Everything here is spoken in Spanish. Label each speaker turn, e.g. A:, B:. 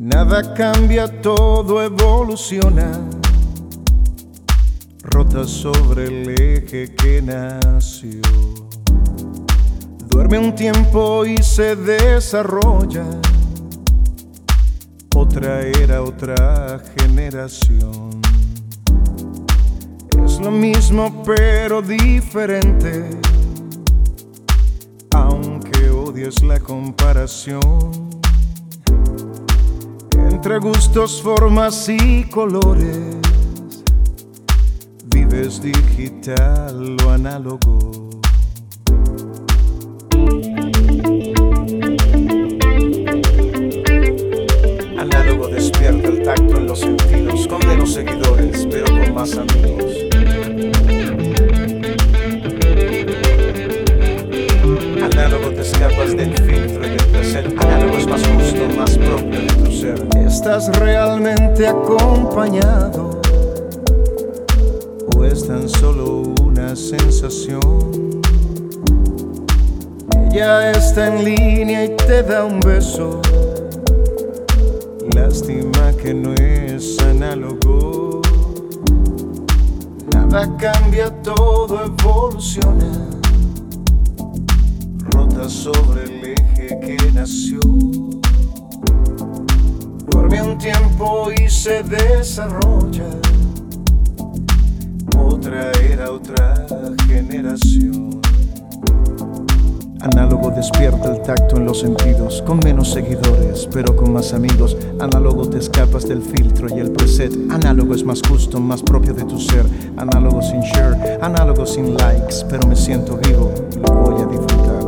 A: Nada cambia, todo evoluciona. Rota sobre el eje que nació. Duerme un tiempo y se desarrolla. Otra era, otra generación. Es lo mismo pero diferente. Aunque odies la comparación entre gustos, formas y colores. Vives digital o análogo. Análogo despierta el tacto en los sentidos, con menos seguidores, pero con más amigos. ¿Estás realmente acompañado? ¿O es tan solo una sensación? Ella está en línea y te da un beso. Lástima que no es análogo. Nada cambia, todo evoluciona. Rota sobre el eje que nació. Tiempo y se desarrolla. Otra era, otra generación. Análogo despierta el tacto en los sentidos, con menos seguidores, pero con más amigos. Análogo te escapas del filtro y el preset. Análogo es más justo, más propio de tu ser. Análogo sin share, análogo sin likes, pero me siento vivo y lo voy a disfrutar.